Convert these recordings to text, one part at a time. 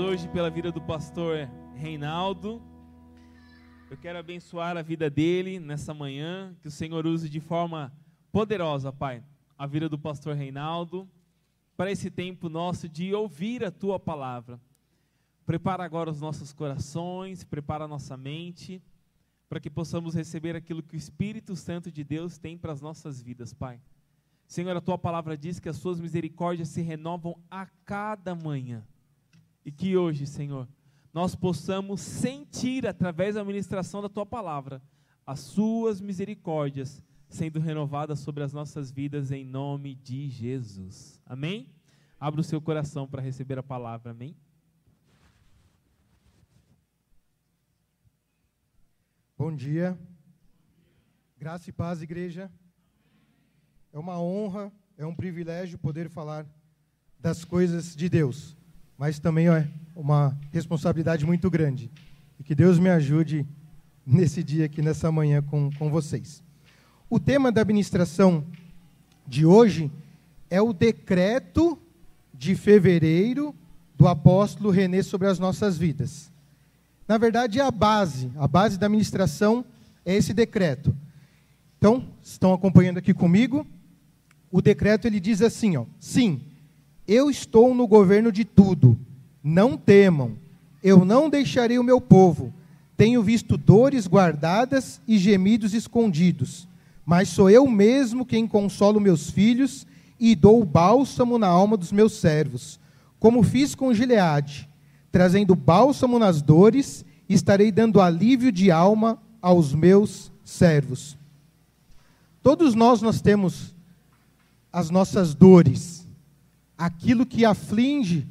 hoje pela vida do pastor Reinaldo. Eu quero abençoar a vida dele nessa manhã, que o Senhor use de forma poderosa, Pai, a vida do pastor Reinaldo, para esse tempo nosso de ouvir a tua palavra. Prepara agora os nossos corações, prepara a nossa mente, para que possamos receber aquilo que o Espírito Santo de Deus tem para as nossas vidas, Pai. Senhor, a tua palavra diz que as suas misericórdias se renovam a cada manhã. E que hoje, Senhor, nós possamos sentir através da ministração da tua palavra as suas misericórdias sendo renovadas sobre as nossas vidas em nome de Jesus. Amém? Abra o seu coração para receber a palavra. Amém? Bom dia. Graça e paz, igreja. É uma honra, é um privilégio poder falar das coisas de Deus, mas também é uma responsabilidade muito grande. E que Deus me ajude nesse dia aqui, nessa manhã com, com vocês. O tema da administração de hoje é o decreto de fevereiro do apóstolo René sobre as nossas vidas. Na verdade, é a base, a base da administração é esse decreto. Então, estão acompanhando aqui comigo? o decreto ele diz assim, ó: Sim, eu estou no governo de tudo. Não temam. Eu não deixarei o meu povo. Tenho visto dores guardadas e gemidos escondidos. Mas sou eu mesmo quem consolo meus filhos e dou bálsamo na alma dos meus servos, como fiz com Gileade, trazendo bálsamo nas dores, estarei dando alívio de alma aos meus servos. Todos nós nós temos as nossas dores, aquilo que aflige,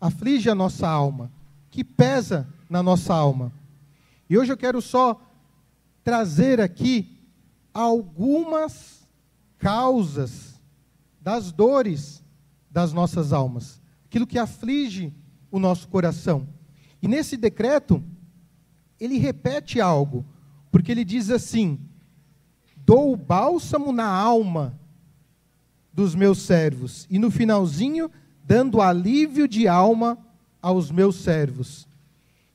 aflige a nossa alma, que pesa na nossa alma. E hoje eu quero só trazer aqui algumas causas das dores das nossas almas, aquilo que aflige o nosso coração. E nesse decreto, ele repete algo, porque ele diz assim: dou o bálsamo na alma dos meus servos. E no finalzinho, dando alívio de alma aos meus servos.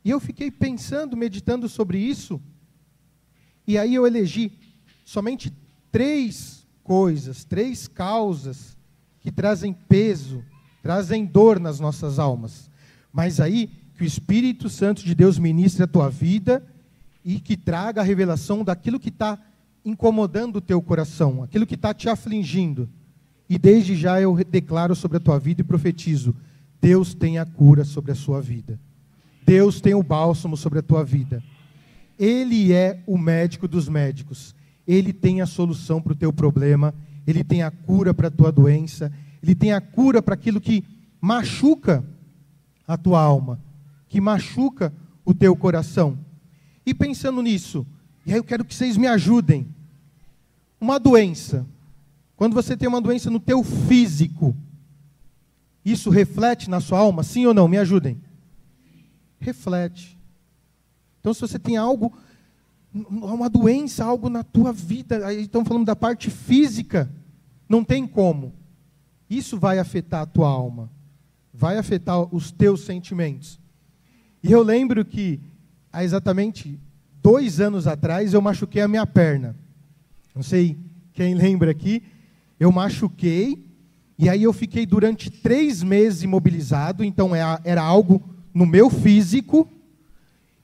E eu fiquei pensando, meditando sobre isso, e aí eu elegi somente três coisas, três causas que trazem peso, trazem dor nas nossas almas. Mas aí que o Espírito Santo de Deus ministre a tua vida e que traga a revelação daquilo que está incomodando o teu coração, aquilo que está te afligindo. E desde já eu declaro sobre a tua vida e profetizo: Deus tem a cura sobre a sua vida. Deus tem o bálsamo sobre a tua vida. Ele é o médico dos médicos. Ele tem a solução para o teu problema. Ele tem a cura para a tua doença. Ele tem a cura para aquilo que machuca a tua alma, que machuca o teu coração. E pensando nisso, e aí eu quero que vocês me ajudem. Uma doença, quando você tem uma doença no teu físico, isso reflete na sua alma, sim ou não? Me ajudem. Reflete. Então, se você tem algo, uma doença, algo na tua vida, aí estamos falando da parte física, não tem como. Isso vai afetar a tua alma, vai afetar os teus sentimentos. E eu lembro que, há exatamente dois anos atrás, eu machuquei a minha perna. Não sei quem lembra aqui, eu machuquei, e aí eu fiquei durante três meses imobilizado, então é era algo no meu físico,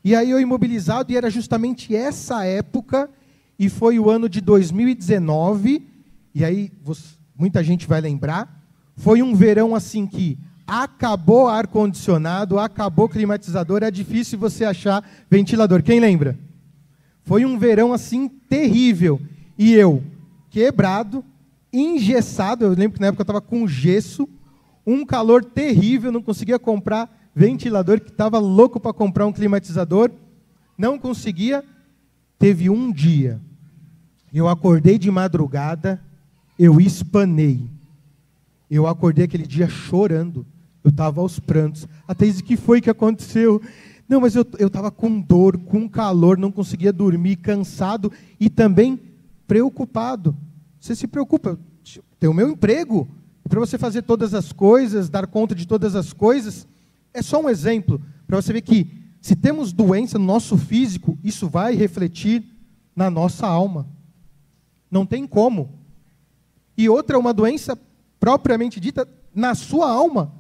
e aí eu imobilizado, e era justamente essa época, e foi o ano de 2019, e aí muita gente vai lembrar, foi um verão assim que acabou ar-condicionado, acabou climatizador, é difícil você achar ventilador. Quem lembra? Foi um verão assim terrível. E eu, quebrado, engessado. Eu lembro que na época eu estava com gesso, um calor terrível, não conseguia comprar ventilador, que estava louco para comprar um climatizador, não conseguia. Teve um dia, eu acordei de madrugada, eu espanei. Eu acordei aquele dia chorando, eu estava aos prantos. Até disse, o que foi que aconteceu? Não, mas eu estava com dor, com calor, não conseguia dormir, cansado e também preocupado. Você se preocupa, tem o meu emprego, para você fazer todas as coisas, dar conta de todas as coisas, é só um exemplo para você ver que se temos doença no nosso físico, isso vai refletir na nossa alma. Não tem como. E outra, uma doença propriamente dita na sua alma.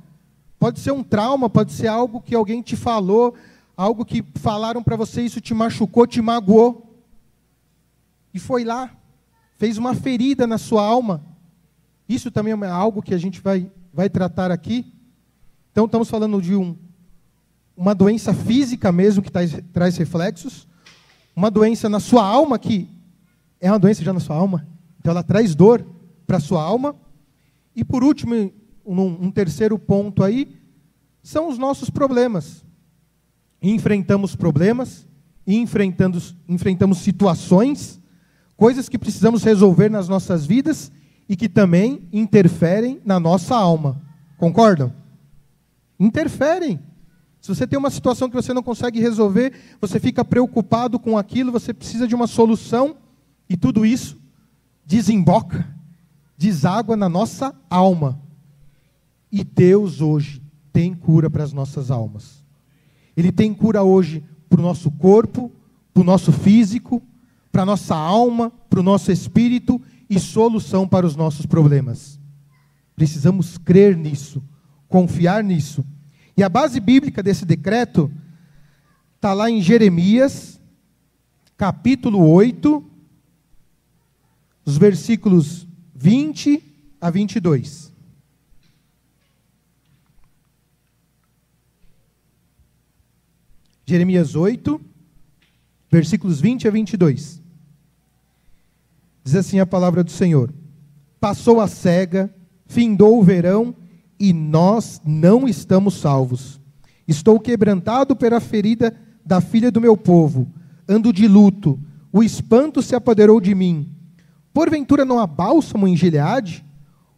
Pode ser um trauma, pode ser algo que alguém te falou, algo que falaram para você, isso te machucou, te magoou. E foi lá, fez uma ferida na sua alma. Isso também é algo que a gente vai, vai tratar aqui. Então, estamos falando de um, uma doença física mesmo, que traz, traz reflexos, uma doença na sua alma, que é uma doença já na sua alma, então ela traz dor para a sua alma. E por último, um, um terceiro ponto aí, são os nossos problemas. Enfrentamos problemas, enfrentamos, enfrentamos situações, coisas que precisamos resolver nas nossas vidas e que também interferem na nossa alma. Concordam? Interferem. Se você tem uma situação que você não consegue resolver, você fica preocupado com aquilo, você precisa de uma solução, e tudo isso desemboca, deságua na nossa alma. E Deus hoje tem cura para as nossas almas. Ele tem cura hoje para o nosso corpo, para o nosso físico, para a nossa alma, para o nosso espírito e solução para os nossos problemas. Precisamos crer nisso, confiar nisso. E a base bíblica desse decreto está lá em Jeremias, capítulo 8, os versículos 20 a 22. Jeremias 8, versículos 20 a 22. Diz assim a palavra do Senhor: Passou a cega, findou o verão e nós não estamos salvos. Estou quebrantado pela ferida da filha do meu povo, ando de luto, o espanto se apoderou de mim. Porventura não há bálsamo em Gileade?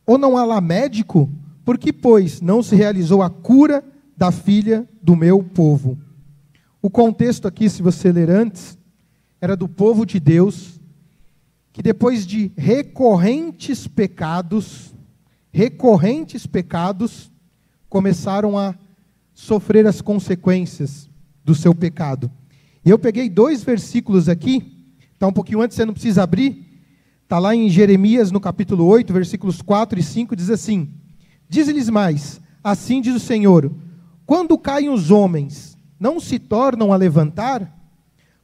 Ou não há lá médico? Por que, pois, não se realizou a cura da filha do meu povo? O contexto aqui, se você ler antes, era do povo de Deus, que depois de recorrentes pecados, recorrentes pecados começaram a sofrer as consequências do seu pecado. E eu peguei dois versículos aqui, está um pouquinho antes, você não precisa abrir, está lá em Jeremias, no capítulo 8, versículos 4 e 5, diz assim: Diz-lhes mais, assim diz o Senhor: quando caem os homens, não se tornam a levantar?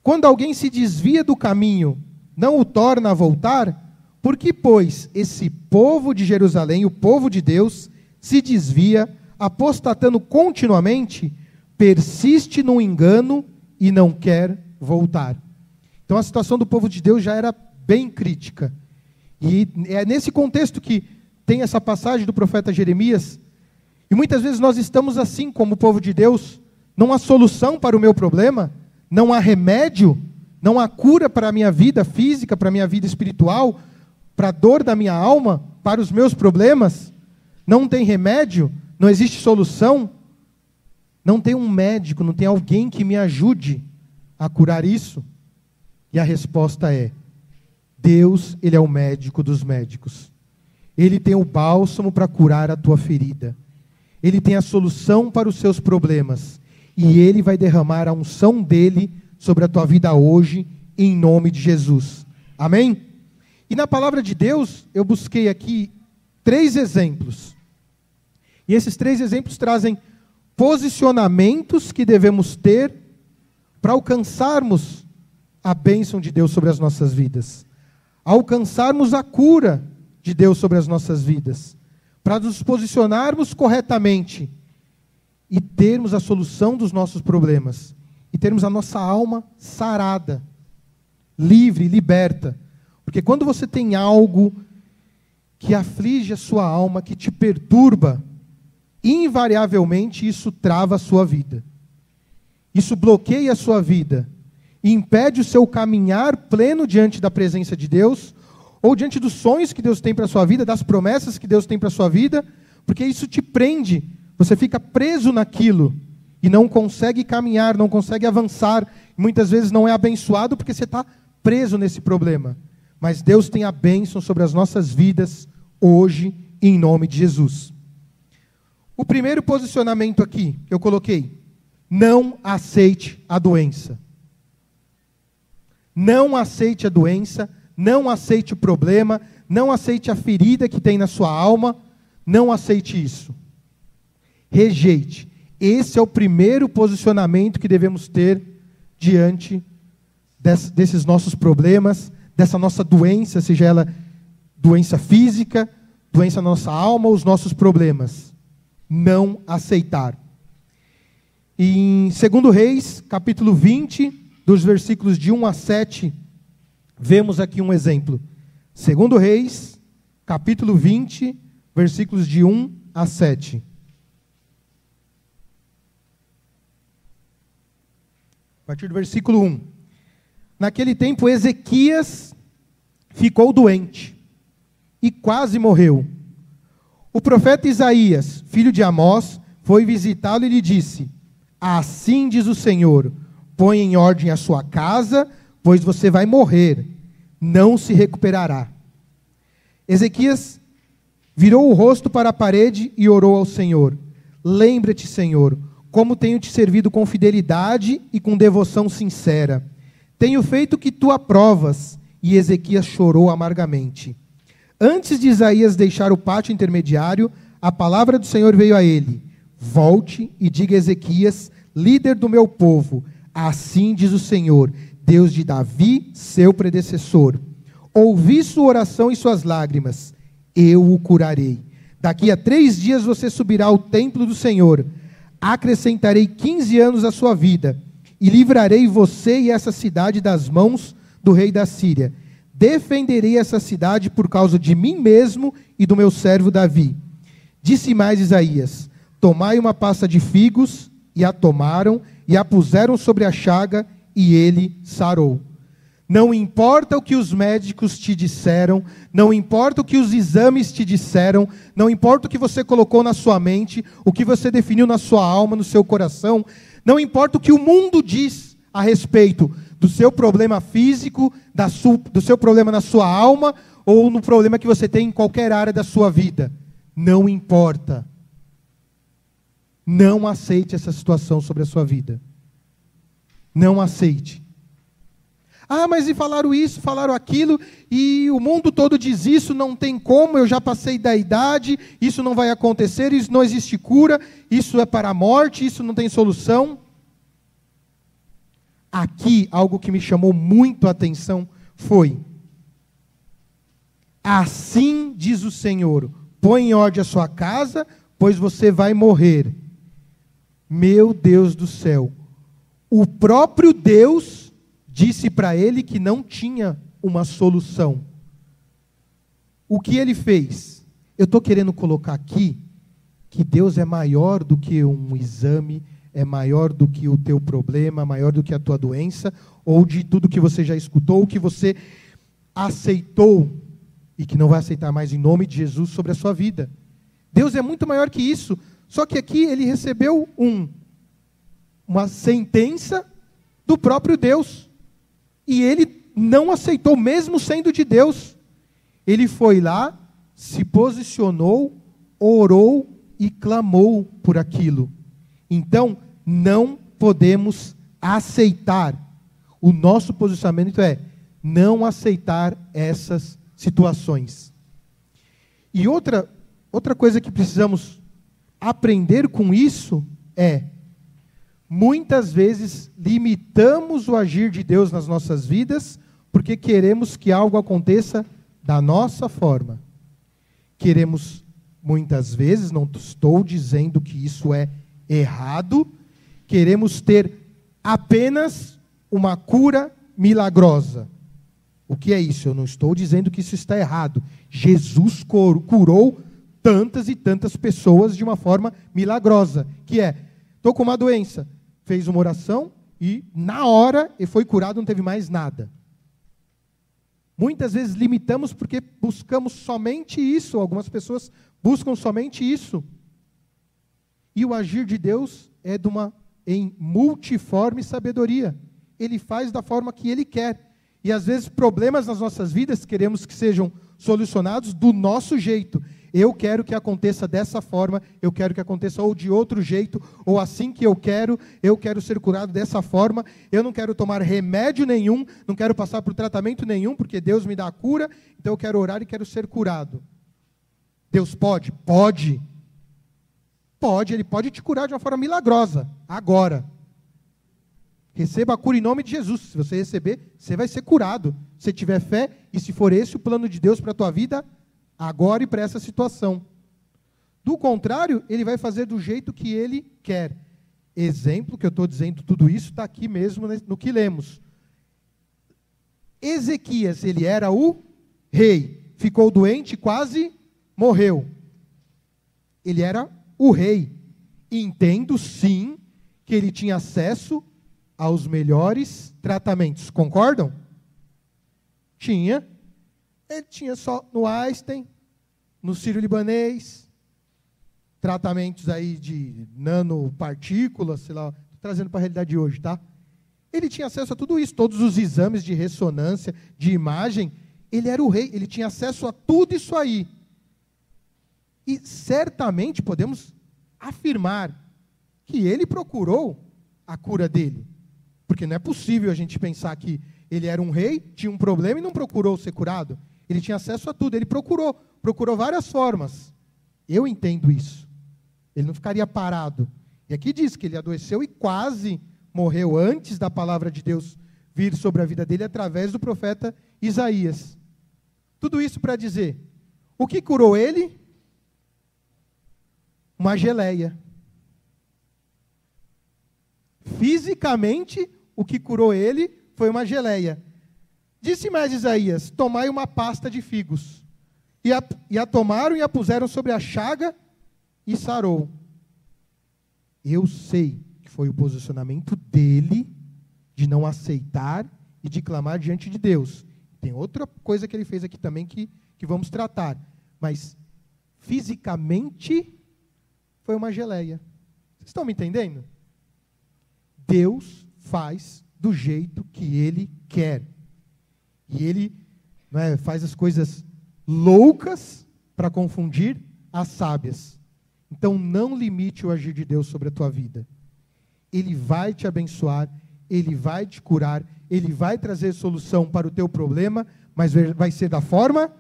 Quando alguém se desvia do caminho, não o torna a voltar? Por que, pois, esse povo de Jerusalém, o povo de Deus, se desvia, apostatando continuamente, persiste no engano e não quer voltar? Então a situação do povo de Deus já era bem crítica. E é nesse contexto que tem essa passagem do profeta Jeremias. E muitas vezes nós estamos assim como o povo de Deus, não há solução para o meu problema, não há remédio, não há cura para a minha vida física, para a minha vida espiritual, para a dor da minha alma, para os meus problemas, não tem remédio, não existe solução, não tem um médico, não tem alguém que me ajude a curar isso? E a resposta é: Deus, Ele é o médico dos médicos. Ele tem o bálsamo para curar a tua ferida. Ele tem a solução para os seus problemas. E Ele vai derramar a unção dele sobre a tua vida hoje, em nome de Jesus. Amém? E na palavra de Deus, eu busquei aqui três exemplos. E esses três exemplos trazem posicionamentos que devemos ter para alcançarmos a bênção de Deus sobre as nossas vidas, alcançarmos a cura de Deus sobre as nossas vidas, para nos posicionarmos corretamente e termos a solução dos nossos problemas, e termos a nossa alma sarada, livre, liberta porque quando você tem algo que aflige a sua alma, que te perturba, invariavelmente isso trava a sua vida. Isso bloqueia a sua vida, impede o seu caminhar pleno diante da presença de Deus, ou diante dos sonhos que Deus tem para a sua vida, das promessas que Deus tem para a sua vida, porque isso te prende, você fica preso naquilo e não consegue caminhar, não consegue avançar, muitas vezes não é abençoado porque você está preso nesse problema. Mas Deus tem a bênção sobre as nossas vidas hoje, em nome de Jesus. O primeiro posicionamento aqui que eu coloquei: não aceite a doença. Não aceite a doença, não aceite o problema, não aceite a ferida que tem na sua alma, não aceite isso. Rejeite. Esse é o primeiro posicionamento que devemos ter diante desses nossos problemas, dessa nossa doença, seja ela doença física, doença na nossa alma, os nossos problemas. Não aceitar. Em 2 Reis, capítulo 20, dos versículos de 1 a 7, vemos aqui um exemplo. 2 Reis, capítulo 20, versículos de 1 a 7. Partir do versículo 1. Naquele tempo, Ezequias ficou doente e quase morreu. O profeta Isaías, filho de Amós, foi visitá-lo e lhe disse: Assim diz o Senhor: põe em ordem a sua casa, pois você vai morrer, não se recuperará. Ezequias virou o rosto para a parede e orou ao Senhor: Lembra-te, Senhor, como tenho te servido com fidelidade e com devoção sincera. Tenho feito o que tu aprovas. E Ezequias chorou amargamente. Antes de Isaías deixar o pátio intermediário, a palavra do Senhor veio a ele: Volte e diga a Ezequias, líder do meu povo, assim diz o Senhor, Deus de Davi, seu predecessor. Ouvi sua oração e suas lágrimas, eu o curarei. Daqui a três dias você subirá ao templo do Senhor. Acrescentarei quinze anos à sua vida, e livrarei você e essa cidade das mãos do rei da Síria. Defenderei essa cidade por causa de mim mesmo e do meu servo Davi. Disse mais Isaías: Tomai uma pasta de figos, e a tomaram, e a puseram sobre a chaga, e ele sarou. Não importa o que os médicos te disseram, não importa o que os exames te disseram, não importa o que você colocou na sua mente, o que você definiu na sua alma, no seu coração, não importa o que o mundo diz a respeito do seu problema físico, do seu problema na sua alma, ou no problema que você tem em qualquer área da sua vida. Não importa. Não aceite essa situação sobre a sua vida. Não aceite. Ah, mas e falaram isso, falaram aquilo, e o mundo todo diz isso, não tem como, eu já passei da idade, isso não vai acontecer, isso não existe cura, isso é para a morte, isso não tem solução. Aqui, algo que me chamou muito a atenção foi: Assim diz o Senhor: põe em ordem a sua casa, pois você vai morrer. Meu Deus do céu. O próprio Deus disse para ele que não tinha uma solução. O que ele fez? Eu estou querendo colocar aqui que Deus é maior do que um exame, é maior do que o teu problema, maior do que a tua doença, ou de tudo que você já escutou, que você aceitou e que não vai aceitar mais em nome de Jesus sobre a sua vida. Deus é muito maior que isso. Só que aqui ele recebeu um, uma sentença do próprio Deus. E ele não aceitou, mesmo sendo de Deus. Ele foi lá, se posicionou, orou e clamou por aquilo. Então, não podemos aceitar. O nosso posicionamento é não aceitar essas situações. E outra, outra coisa que precisamos aprender com isso é: muitas vezes limitamos o agir de Deus nas nossas vidas porque queremos que algo aconteça da nossa forma. Queremos, muitas vezes, não estou dizendo que isso é errado, queremos ter apenas uma cura milagrosa. O que é isso? Eu não estou dizendo que isso está errado. Jesus curou tantas e tantas pessoas de uma forma milagrosa, que é, estou com uma doença, fez uma oração e na hora ele foi curado, não teve mais nada. Muitas vezes limitamos porque buscamos somente isso, algumas pessoas buscam somente isso. E o agir de Deus é de uma em multiforme sabedoria. Ele faz da forma que ele quer. E às vezes problemas nas nossas vidas queremos que sejam solucionados do nosso jeito. Eu quero que aconteça dessa forma, eu quero que aconteça ou de outro jeito, ou assim que eu quero, eu quero ser curado dessa forma. Eu não quero tomar remédio nenhum, não quero passar por tratamento nenhum, porque Deus me dá a cura, então eu quero orar e quero ser curado. Deus pode? Pode. Pode, Ele pode te curar de uma forma milagrosa, agora. Receba a cura em nome de Jesus. Se você receber, você vai ser curado. Se tiver fé e se for esse o plano de Deus para a tua vida, agora e para essa situação. Do contrário, ele vai fazer do jeito que ele quer. Exemplo que eu estou dizendo tudo isso está aqui mesmo no que lemos. Ezequias, ele era o rei, ficou doente quase morreu. Ele era o rei. Entendo sim que ele tinha acesso aos melhores tratamentos. Concordam? Tinha. Ele tinha só no Einstein, no Sírio Libanês, tratamentos aí de nanopartículas, sei lá, trazendo para a realidade de hoje, tá? Ele tinha acesso a tudo isso, todos os exames de ressonância, de imagem. Ele era o rei, ele tinha acesso a tudo isso aí. E certamente podemos afirmar que ele procurou a cura dele. Porque não é possível a gente pensar que ele era um rei, tinha um problema e não procurou ser curado. Ele tinha acesso a tudo, ele procurou, procurou várias formas. Eu entendo isso. Ele não ficaria parado. E aqui diz que ele adoeceu e quase morreu antes da palavra de Deus vir sobre a vida dele através do profeta Isaías. Tudo isso para dizer: o que curou ele? Uma geleia. Fisicamente, o que curou ele foi uma geleia. Disse mais Isaías: Tomai uma pasta de figos. E a, e a tomaram e a puseram sobre a chaga e sarou. Eu sei que foi o posicionamento dele de não aceitar e de clamar diante de Deus. Tem outra coisa que ele fez aqui também que, que vamos tratar. Mas, fisicamente, foi uma geleia. Vocês estão me entendendo? Deus faz do jeito que ele quer. E ele é, faz as coisas loucas para confundir as sábias. Então não limite o agir de Deus sobre a tua vida. Ele vai te abençoar, ele vai te curar, ele vai trazer solução para o teu problema, mas vai ser da forma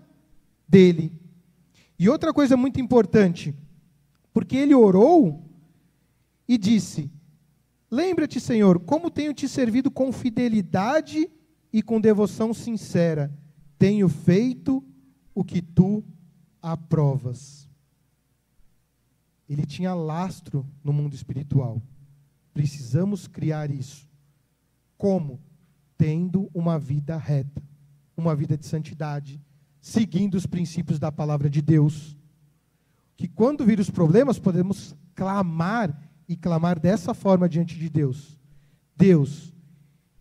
dele. E outra coisa muito importante, porque ele orou e disse: Lembra-te, Senhor, como tenho te servido com fidelidade e com devoção sincera. Tenho feito o que tu aprovas. Ele tinha lastro no mundo espiritual. Precisamos criar isso. Como? Tendo uma vida reta, uma vida de santidade, seguindo os princípios da palavra de Deus. Que quando vir os problemas, podemos clamar e clamar dessa forma diante de Deus: Deus,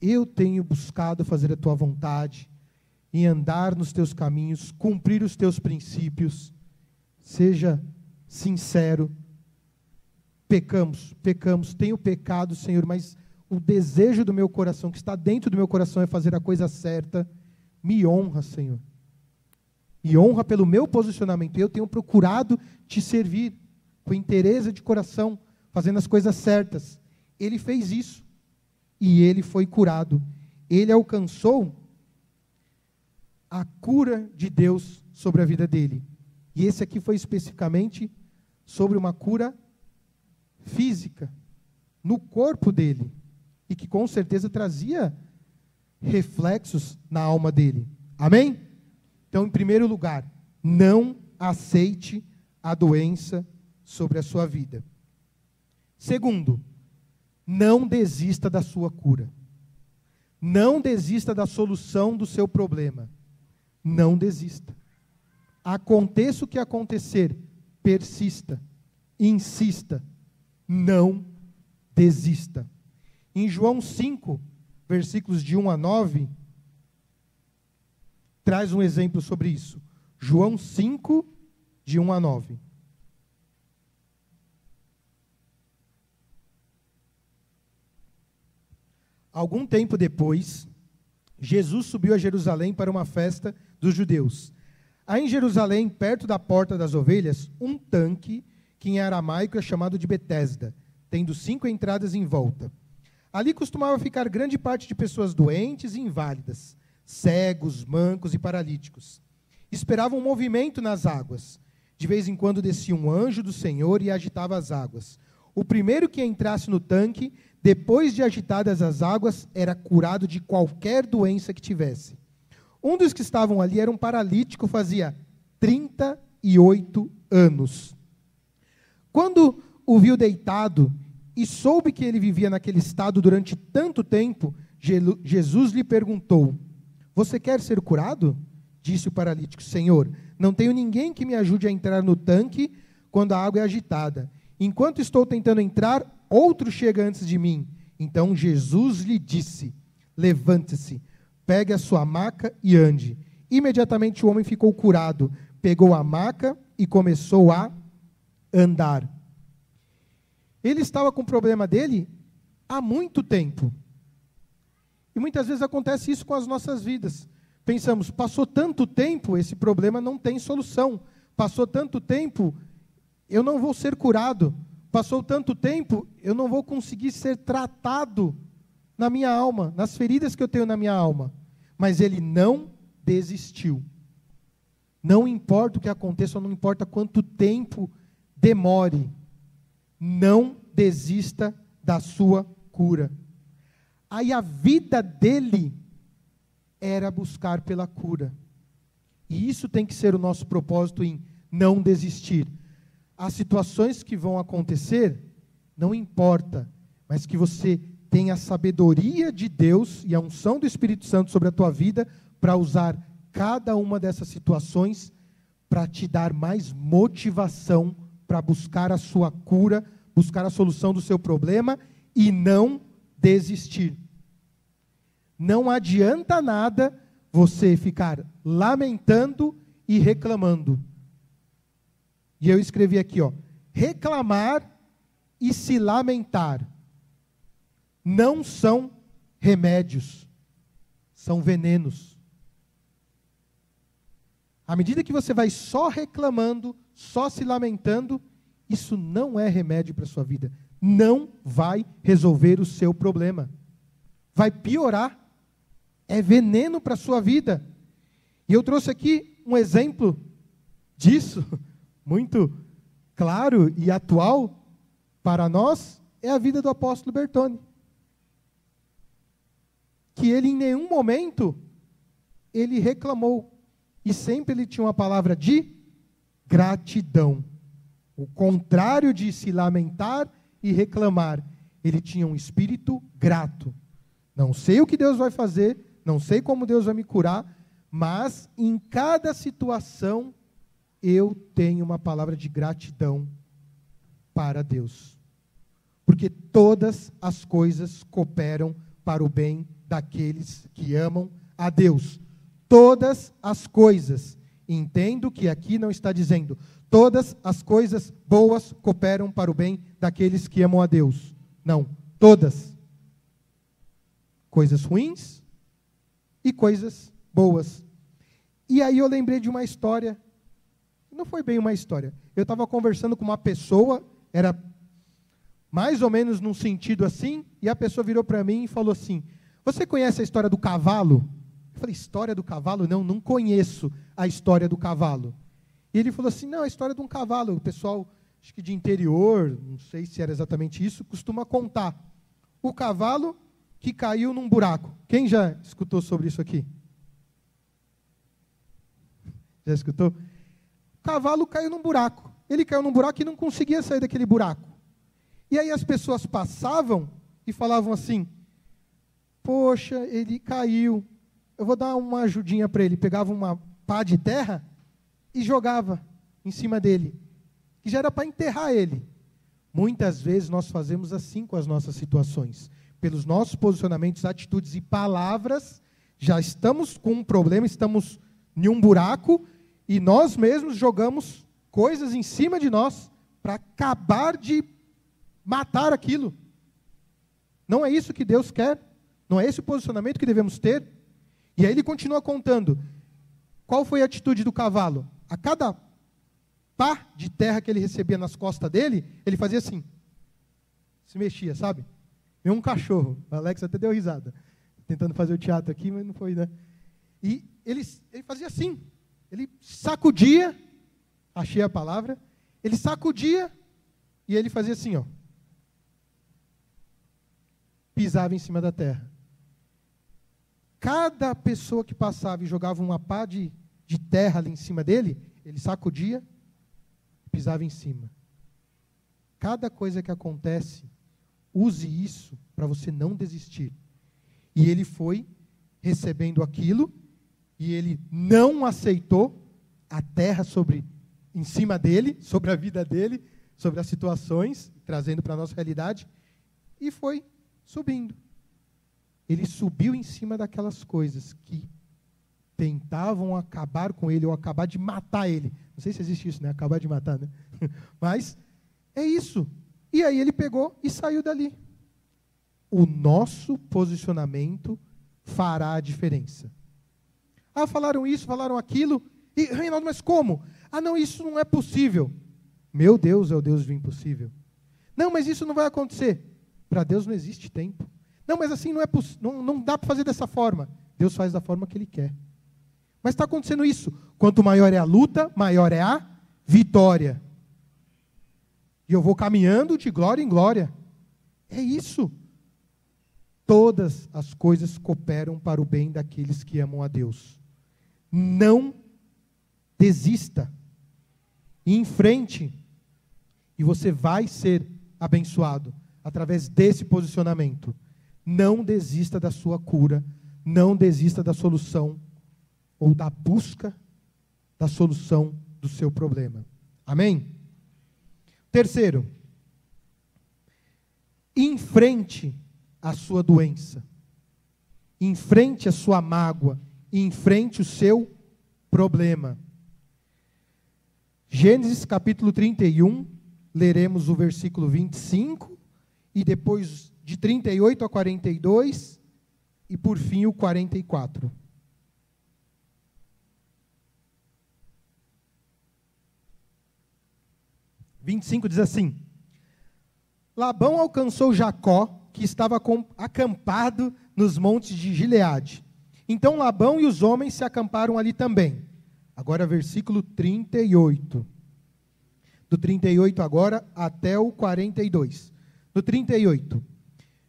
eu tenho buscado fazer a tua vontade, em andar nos teus caminhos, cumprir os teus princípios. Seja sincero. Pecamos, pecamos, tenho pecado, Senhor, mas o desejo do meu coração, que está dentro do meu coração, é fazer a coisa certa. Me honra, Senhor. Me honra pelo meu posicionamento. Eu tenho procurado te servir com interesse de coração fazendo as coisas certas. Ele fez isso e ele foi curado. Ele alcançou a cura de Deus sobre a vida dele. E esse aqui foi especificamente sobre uma cura física no corpo dele e que com certeza trazia reflexos na alma dele. Amém? Então, em primeiro lugar, não aceite a doença sobre a sua vida. Segundo, não desista da sua cura. Não desista da solução do seu problema. Não desista. Aconteça o que acontecer, persista, insista, não desista. Em João 5, versículos de 1 a 9, traz um exemplo sobre isso. João 5, de 1 a 9. Algum tempo depois, Jesus subiu a Jerusalém para uma festa dos judeus. Há em Jerusalém, perto da porta das ovelhas, um tanque que em aramaico é chamado de Betesda, tendo cinco entradas em volta. Ali costumava ficar grande parte de pessoas doentes e inválidas, cegos, mancos e paralíticos. Esperavam um movimento nas águas. De vez em quando descia um anjo do Senhor e agitava as águas. O primeiro que entrasse no tanque, depois de agitadas as águas, era curado de qualquer doença que tivesse. Um dos que estavam ali era um paralítico, fazia 38 anos. Quando o viu deitado e soube que ele vivia naquele estado durante tanto tempo, Jesus lhe perguntou: Você quer ser curado? Disse o paralítico: Senhor, não tenho ninguém que me ajude a entrar no tanque quando a água é agitada. Enquanto estou tentando entrar, outro chega antes de mim. Então Jesus lhe disse: Levante-se, pegue a sua maca e ande. Imediatamente o homem ficou curado, pegou a maca e começou a andar. Ele estava com o problema dele há muito tempo. E muitas vezes acontece isso com as nossas vidas. Pensamos, passou tanto tempo, esse problema não tem solução. Passou tanto tempo, eu não vou ser curado. Passou tanto tempo, eu não vou conseguir ser tratado na minha alma, nas feridas que eu tenho na minha alma. Mas ele não desistiu. Não importa o que aconteça, não importa quanto tempo demore, não desista da sua cura. Aí a vida dele era buscar pela cura. E isso tem que ser o nosso propósito em não desistir. As situações que vão acontecer, não importa, mas que você tenha a sabedoria de Deus e a unção do Espírito Santo sobre a tua vida para usar cada uma dessas situações para te dar mais motivação para buscar a sua cura, buscar a solução do seu problema e não desistir. Não adianta nada você ficar lamentando e reclamando. E eu escrevi aqui, ó, reclamar e se lamentar não são remédios, são venenos. À medida que você vai só reclamando, só se lamentando, isso não é remédio para a sua vida. Não vai resolver o seu problema. Vai piorar. É veneno para a sua vida. E eu trouxe aqui um exemplo disso, muito claro e atual para nós, é a vida do apóstolo Bertone. Que ele em nenhum momento ele reclamou e sempre ele tinha uma palavra de gratidão. O contrário de se lamentar e reclamar, ele tinha um espírito grato. Não sei o que Deus vai fazer, não sei como Deus vai me curar, mas em cada situação eu tenho uma palavra de gratidão para Deus. Porque todas as coisas cooperam para o bem daqueles que amam a Deus. Todas as coisas. Entendo que aqui não está dizendo todas as coisas boas cooperam para o bem daqueles que amam a Deus. Não, todas. Coisas ruins e coisas boas. E aí eu lembrei de uma história. Não foi bem uma história. Eu estava conversando com uma pessoa, era mais ou menos num sentido assim, e a pessoa virou para mim e falou assim: Você conhece a história do cavalo? Eu falei: História do cavalo? Não, não conheço a história do cavalo. E ele falou assim: não, a história de um cavalo. O pessoal, acho que de interior, não sei se era exatamente isso, costuma contar. O cavalo que caiu num buraco. Quem já escutou sobre isso aqui? Já escutou? Cavalo caiu num buraco. Ele caiu num buraco e não conseguia sair daquele buraco. E aí as pessoas passavam e falavam assim: Poxa, ele caiu. Eu vou dar uma ajudinha para ele. Pegava uma pá de terra e jogava em cima dele, que já era para enterrar ele. Muitas vezes nós fazemos assim com as nossas situações. Pelos nossos posicionamentos, atitudes e palavras, já estamos com um problema, estamos em um buraco e nós mesmos jogamos coisas em cima de nós para acabar de matar aquilo. Não é isso que Deus quer, não é esse o posicionamento que devemos ter. E aí ele continua contando: qual foi a atitude do cavalo? A cada pá de terra que ele recebia nas costas dele, ele fazia assim. Se mexia, sabe? Meio um cachorro. O Alex até deu risada. Tentando fazer o teatro aqui, mas não foi, né? E ele, ele fazia assim. Ele sacudia, achei a palavra, ele sacudia e ele fazia assim, ó. Pisava em cima da terra. Cada pessoa que passava e jogava uma pá de, de terra ali em cima dele, ele sacudia, pisava em cima. Cada coisa que acontece, use isso para você não desistir. E ele foi recebendo aquilo e ele não aceitou a terra sobre em cima dele, sobre a vida dele, sobre as situações, trazendo para a nossa realidade, e foi subindo. Ele subiu em cima daquelas coisas que tentavam acabar com ele ou acabar de matar ele. Não sei se existe isso, né? Acabar de matar, né? Mas é isso. E aí ele pegou e saiu dali. O nosso posicionamento fará a diferença. Ah, falaram isso, falaram aquilo. E, Reinaldo, mas como? Ah, não, isso não é possível. Meu Deus é o Deus do impossível. Não, mas isso não vai acontecer. Para Deus não existe tempo. Não, mas assim não, é não, não dá para fazer dessa forma. Deus faz da forma que Ele quer. Mas está acontecendo isso. Quanto maior é a luta, maior é a vitória. E eu vou caminhando de glória em glória. É isso. Todas as coisas cooperam para o bem daqueles que amam a Deus. Não desista. E em frente. E você vai ser abençoado através desse posicionamento. Não desista da sua cura. Não desista da solução ou da busca da solução do seu problema. Amém? Terceiro, enfrente a sua doença, enfrente a sua mágoa, enfrente o seu problema. Gênesis capítulo 31, leremos o versículo 25 e depois de 38 a 42 e por fim o 44. 25 diz assim: Labão alcançou Jacó, que estava acampado nos montes de Gileade. Então Labão e os homens se acamparam ali também. Agora, versículo 38. Do 38 agora até o 42. Do 38.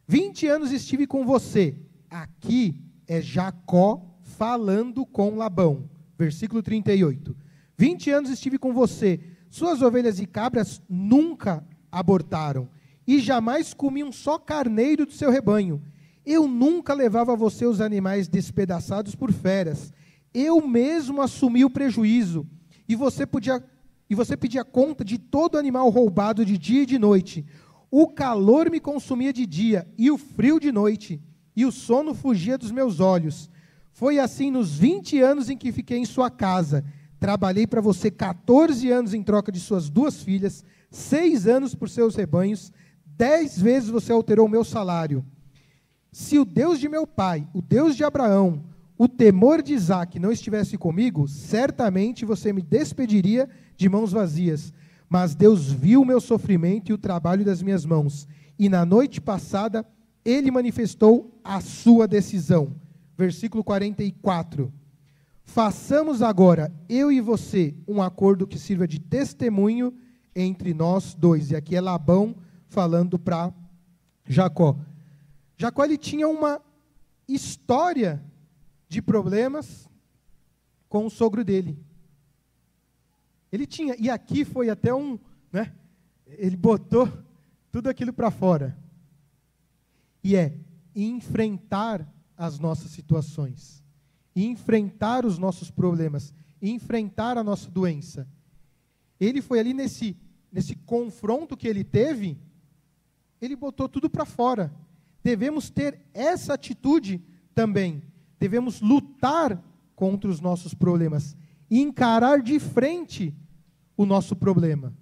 Vinte anos estive com você. Aqui é Jacó falando com Labão. Versículo 38. Vinte anos estive com você suas ovelhas e cabras nunca abortaram, e jamais comiam só carneiro do seu rebanho. Eu nunca levava a você os animais despedaçados por feras. Eu mesmo assumi o prejuízo, e você podia e você pedia conta de todo animal roubado de dia e de noite. O calor me consumia de dia e o frio de noite, e o sono fugia dos meus olhos. Foi assim nos 20 anos em que fiquei em sua casa, Trabalhei para você 14 anos em troca de suas duas filhas, seis anos por seus rebanhos, dez vezes você alterou o meu salário. Se o Deus de meu pai, o Deus de Abraão, o temor de Isaac não estivesse comigo, certamente você me despediria de mãos vazias. Mas Deus viu o meu sofrimento e o trabalho das minhas mãos, e na noite passada ele manifestou a sua decisão. Versículo 44. Façamos agora, eu e você, um acordo que sirva de testemunho entre nós dois. E aqui é Labão falando para Jacó. Jacó ele tinha uma história de problemas com o sogro dele. Ele tinha, e aqui foi até um, né? Ele botou tudo aquilo para fora. E é enfrentar as nossas situações enfrentar os nossos problemas, enfrentar a nossa doença. Ele foi ali nesse, nesse confronto que ele teve, ele botou tudo para fora. Devemos ter essa atitude também. Devemos lutar contra os nossos problemas e encarar de frente o nosso problema.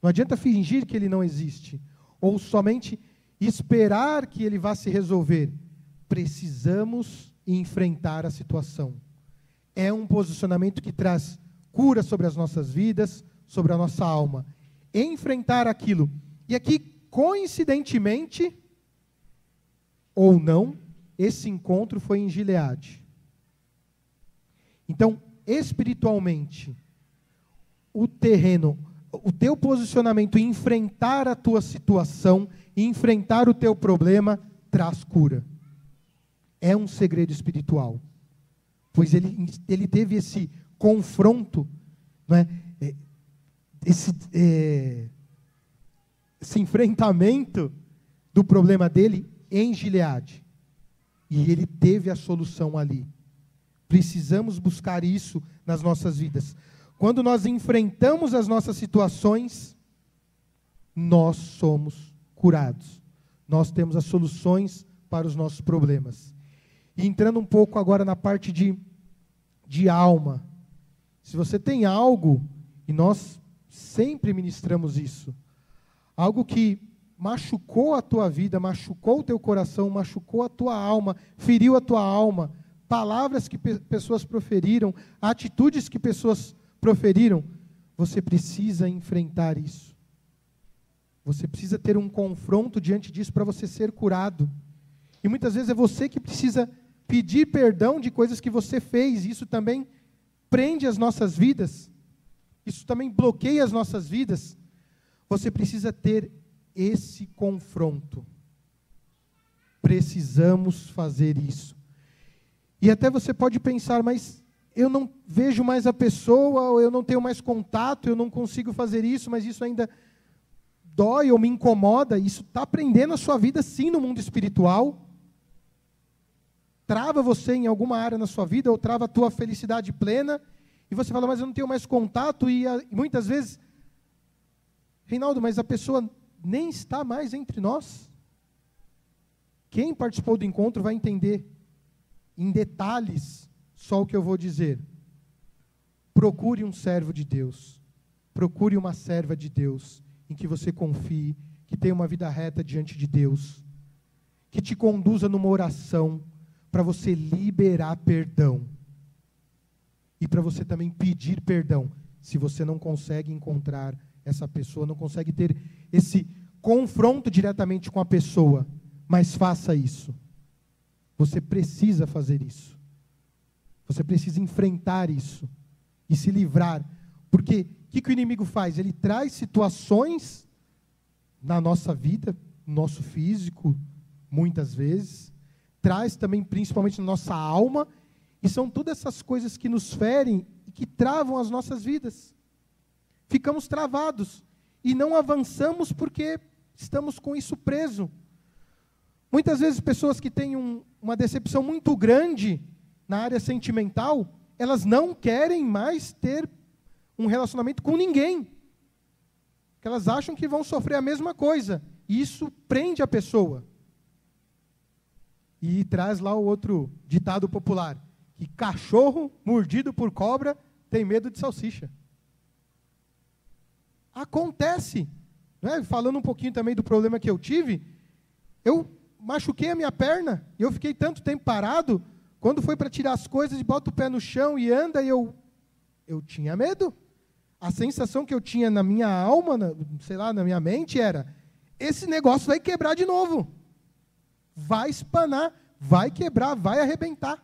Não adianta fingir que ele não existe ou somente esperar que ele vá se resolver. Precisamos enfrentar a situação. é um posicionamento que traz cura sobre as nossas vidas, sobre a nossa alma. Enfrentar aquilo. E aqui, coincidentemente, ou não, esse encontro foi em Gileade. Então, espiritualmente, o terreno, o teu posicionamento enfrentar a tua situação, enfrentar o teu problema, traz cura. É um segredo espiritual. Pois ele, ele teve esse confronto, não é? é esse, é, esse enfrentamento do problema dele em Gileade. E ele teve a solução ali. Precisamos buscar isso nas nossas vidas. Quando nós enfrentamos as nossas situações, nós somos curados. Nós temos as soluções para os nossos problemas. E entrando um pouco agora na parte de, de alma. Se você tem algo, e nós sempre ministramos isso, algo que machucou a tua vida, machucou o teu coração, machucou a tua alma, feriu a tua alma, palavras que pe pessoas proferiram, atitudes que pessoas proferiram, você precisa enfrentar isso. Você precisa ter um confronto diante disso para você ser curado. E muitas vezes é você que precisa pedir perdão de coisas que você fez. Isso também prende as nossas vidas. Isso também bloqueia as nossas vidas. Você precisa ter esse confronto. Precisamos fazer isso. E até você pode pensar, mas eu não vejo mais a pessoa, ou eu não tenho mais contato, eu não consigo fazer isso, mas isso ainda dói ou me incomoda. Isso está prendendo a sua vida, sim, no mundo espiritual. Trava você em alguma área na sua vida, ou trava a tua felicidade plena, e você fala, mas eu não tenho mais contato, e, a, e muitas vezes, Reinaldo, mas a pessoa nem está mais entre nós. Quem participou do encontro vai entender em detalhes só o que eu vou dizer. Procure um servo de Deus. Procure uma serva de Deus em que você confie, que tenha uma vida reta diante de Deus, que te conduza numa oração para você liberar perdão e para você também pedir perdão se você não consegue encontrar essa pessoa, não consegue ter esse confronto diretamente com a pessoa, mas faça isso. Você precisa fazer isso. Você precisa enfrentar isso e se livrar. Porque o que, que o inimigo faz? Ele traz situações na nossa vida, no nosso físico, muitas vezes, traz também, principalmente na nossa alma, e são todas essas coisas que nos ferem e que travam as nossas vidas ficamos travados e não avançamos porque estamos com isso preso. Muitas vezes, pessoas que têm um, uma decepção muito grande na área sentimental, elas não querem mais ter um relacionamento com ninguém. Porque elas acham que vão sofrer a mesma coisa. E isso prende a pessoa. E traz lá o outro ditado popular: que cachorro mordido por cobra tem medo de salsicha. Acontece. Né? Falando um pouquinho também do problema que eu tive, eu machuquei a minha perna e eu fiquei tanto tempo parado. Quando foi para tirar as coisas e bota o pé no chão e anda, e eu, eu tinha medo. A sensação que eu tinha na minha alma, na, sei lá, na minha mente era: esse negócio vai quebrar de novo. Vai espanar, vai quebrar, vai arrebentar.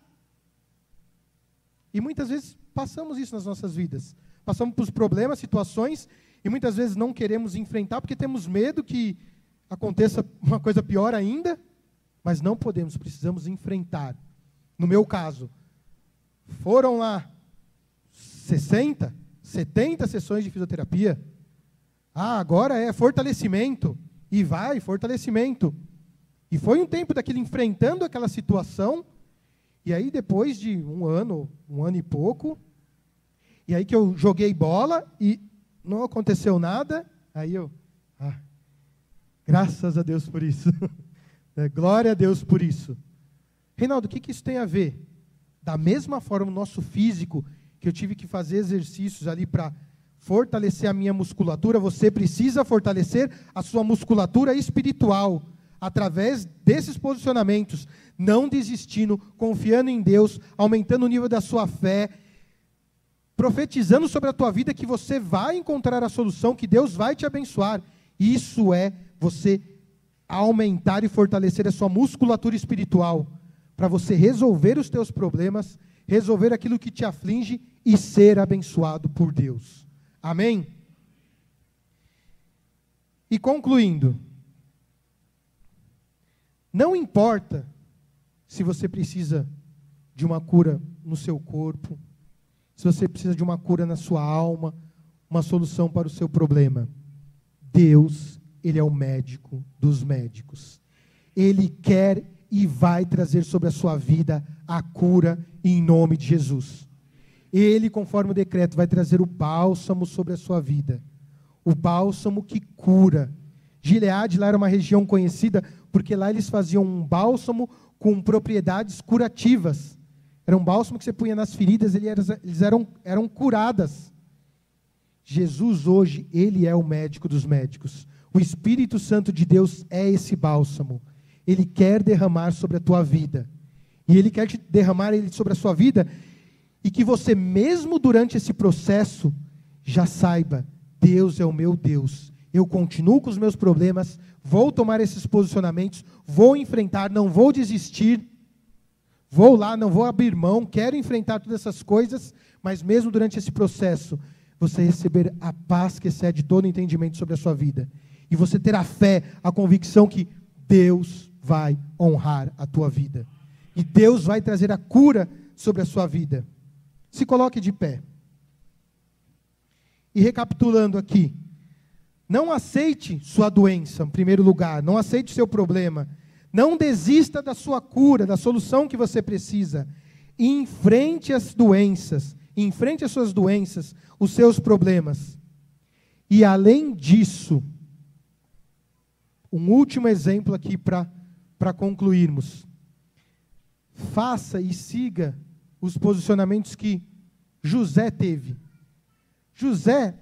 E muitas vezes passamos isso nas nossas vidas. Passamos por problemas, situações e muitas vezes não queremos enfrentar porque temos medo que aconteça uma coisa pior ainda, mas não podemos, precisamos enfrentar. No meu caso, foram lá 60, 70 sessões de fisioterapia. Ah, agora é fortalecimento. E vai, fortalecimento. E foi um tempo daquele enfrentando aquela situação. E aí, depois de um ano, um ano e pouco, e aí que eu joguei bola e não aconteceu nada, aí eu, ah, graças a Deus por isso. É, glória a Deus por isso. Reinaldo, o que, que isso tem a ver? Da mesma forma, o nosso físico, que eu tive que fazer exercícios ali para fortalecer a minha musculatura, você precisa fortalecer a sua musculatura espiritual, através desses posicionamentos, não desistindo, confiando em Deus, aumentando o nível da sua fé, profetizando sobre a tua vida que você vai encontrar a solução, que Deus vai te abençoar. Isso é você aumentar e fortalecer a sua musculatura espiritual para você resolver os teus problemas, resolver aquilo que te aflige e ser abençoado por Deus. Amém? E concluindo, não importa se você precisa de uma cura no seu corpo, se você precisa de uma cura na sua alma, uma solução para o seu problema. Deus, Ele é o médico dos médicos. Ele quer e vai trazer sobre a sua vida a cura em nome de Jesus. Ele, conforme o decreto, vai trazer o bálsamo sobre a sua vida. O bálsamo que cura. Gileade lá era uma região conhecida porque lá eles faziam um bálsamo com propriedades curativas. Era um bálsamo que você punha nas feridas, eles eram, eram curadas. Jesus hoje, ele é o médico dos médicos. O Espírito Santo de Deus é esse bálsamo. Ele quer derramar sobre a tua vida. E ele quer te derramar ele sobre a sua vida e que você mesmo durante esse processo já saiba, Deus é o meu Deus. Eu continuo com os meus problemas, vou tomar esses posicionamentos, vou enfrentar, não vou desistir. Vou lá, não vou abrir mão, quero enfrentar todas essas coisas, mas mesmo durante esse processo, você receber a paz que excede todo entendimento sobre a sua vida. E você ter a fé, a convicção que Deus vai honrar a tua vida. E Deus vai trazer a cura sobre a sua vida. Se coloque de pé. E recapitulando aqui, não aceite sua doença, em primeiro lugar, não aceite seu problema. Não desista da sua cura, da solução que você precisa. Enfrente as doenças, enfrente as suas doenças, os seus problemas. E além disso, um último exemplo aqui para concluirmos. Faça e siga os posicionamentos que José teve. José,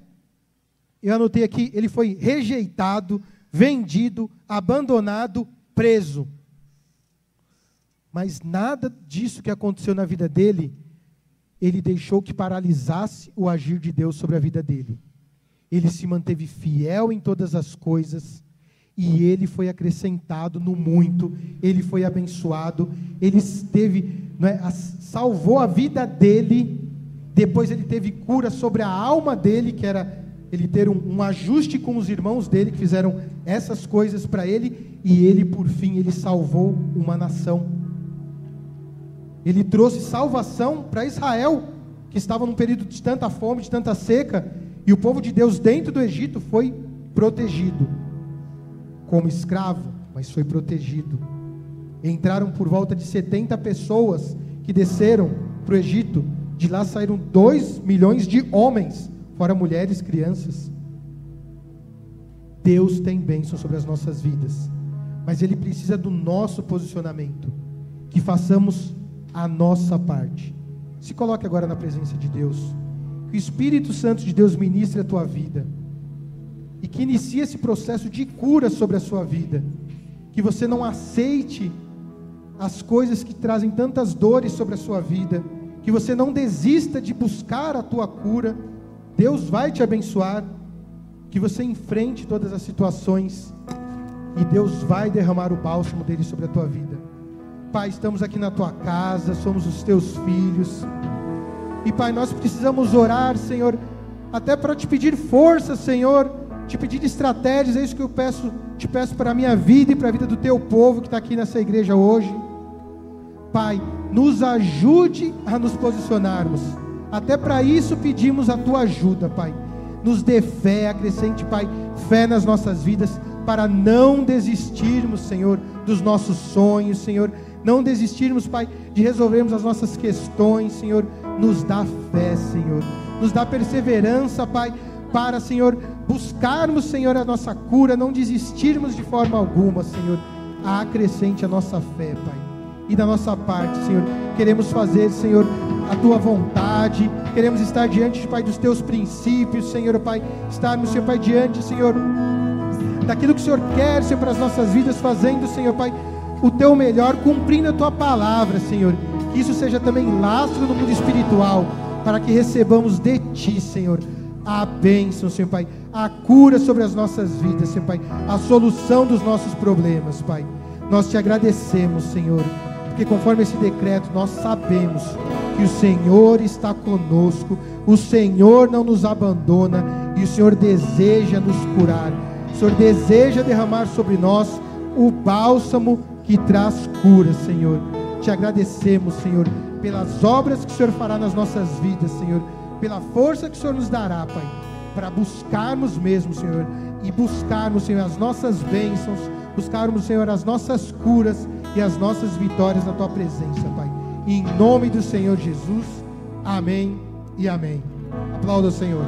eu anotei aqui, ele foi rejeitado, vendido, abandonado, preso. Mas nada disso que aconteceu na vida dele, ele deixou que paralisasse o agir de Deus sobre a vida dele. Ele se manteve fiel em todas as coisas e ele foi acrescentado no muito, ele foi abençoado, ele teve, é, salvou a vida dele, depois ele teve cura sobre a alma dele, que era ele ter um, um ajuste com os irmãos dele que fizeram essas coisas para ele, e ele, por fim, ele salvou uma nação. Ele trouxe salvação para Israel, que estava num período de tanta fome, de tanta seca, e o povo de Deus dentro do Egito foi protegido como escravo, mas foi protegido. Entraram por volta de 70 pessoas que desceram para o Egito. De lá saíram 2 milhões de homens, fora mulheres, crianças. Deus tem bênção sobre as nossas vidas, mas Ele precisa do nosso posicionamento, que façamos a nossa parte. Se coloque agora na presença de Deus, que o Espírito Santo de Deus ministre a tua vida e que inicie esse processo de cura sobre a sua vida. Que você não aceite as coisas que trazem tantas dores sobre a sua vida. Que você não desista de buscar a tua cura. Deus vai te abençoar. Que você enfrente todas as situações. E Deus vai derramar o bálsamo dele sobre a tua vida. Pai, estamos aqui na tua casa, somos os teus filhos. E Pai, nós precisamos orar, Senhor, até para te pedir força, Senhor te pedir estratégias, é isso que eu peço, te peço para a minha vida e para a vida do teu povo que está aqui nessa igreja hoje. Pai, nos ajude a nos posicionarmos. Até para isso pedimos a tua ajuda, Pai. Nos dê fé, acrescente, Pai, fé nas nossas vidas, para não desistirmos, Senhor, dos nossos sonhos, Senhor. Não desistirmos, Pai, de resolvermos as nossas questões, Senhor. Nos dá fé, Senhor. Nos dá perseverança, Pai, para, Senhor, buscarmos, Senhor, a nossa cura, não desistirmos de forma alguma, Senhor. Acrescente a nossa fé, Pai. E da nossa parte, Senhor, queremos fazer, Senhor, a tua vontade, queremos estar diante, Pai, dos teus princípios, Senhor, Pai, estarmos, Senhor, Pai, diante, Senhor, daquilo que o Senhor quer, Senhor, para as nossas vidas, fazendo, Senhor, Pai, o teu melhor, cumprindo a tua palavra, Senhor. Que isso seja também lastro no mundo espiritual, para que recebamos de ti, Senhor, a bênção, Senhor Pai, a cura sobre as nossas vidas, Senhor Pai, a solução dos nossos problemas, Pai. Nós te agradecemos, Senhor, porque conforme esse decreto, nós sabemos que o Senhor está conosco, o Senhor não nos abandona e o Senhor deseja nos curar. Senhor deseja derramar sobre nós o bálsamo que traz cura, Senhor. Te agradecemos, Senhor, pelas obras que o Senhor fará nas nossas vidas, Senhor, pela força que o Senhor nos dará, Pai, para buscarmos mesmo, Senhor, e buscarmos, Senhor, as nossas bênçãos, buscarmos, Senhor, as nossas curas e as nossas vitórias na tua presença, Pai. Em nome do Senhor Jesus. Amém e amém. Aplauda o Senhor.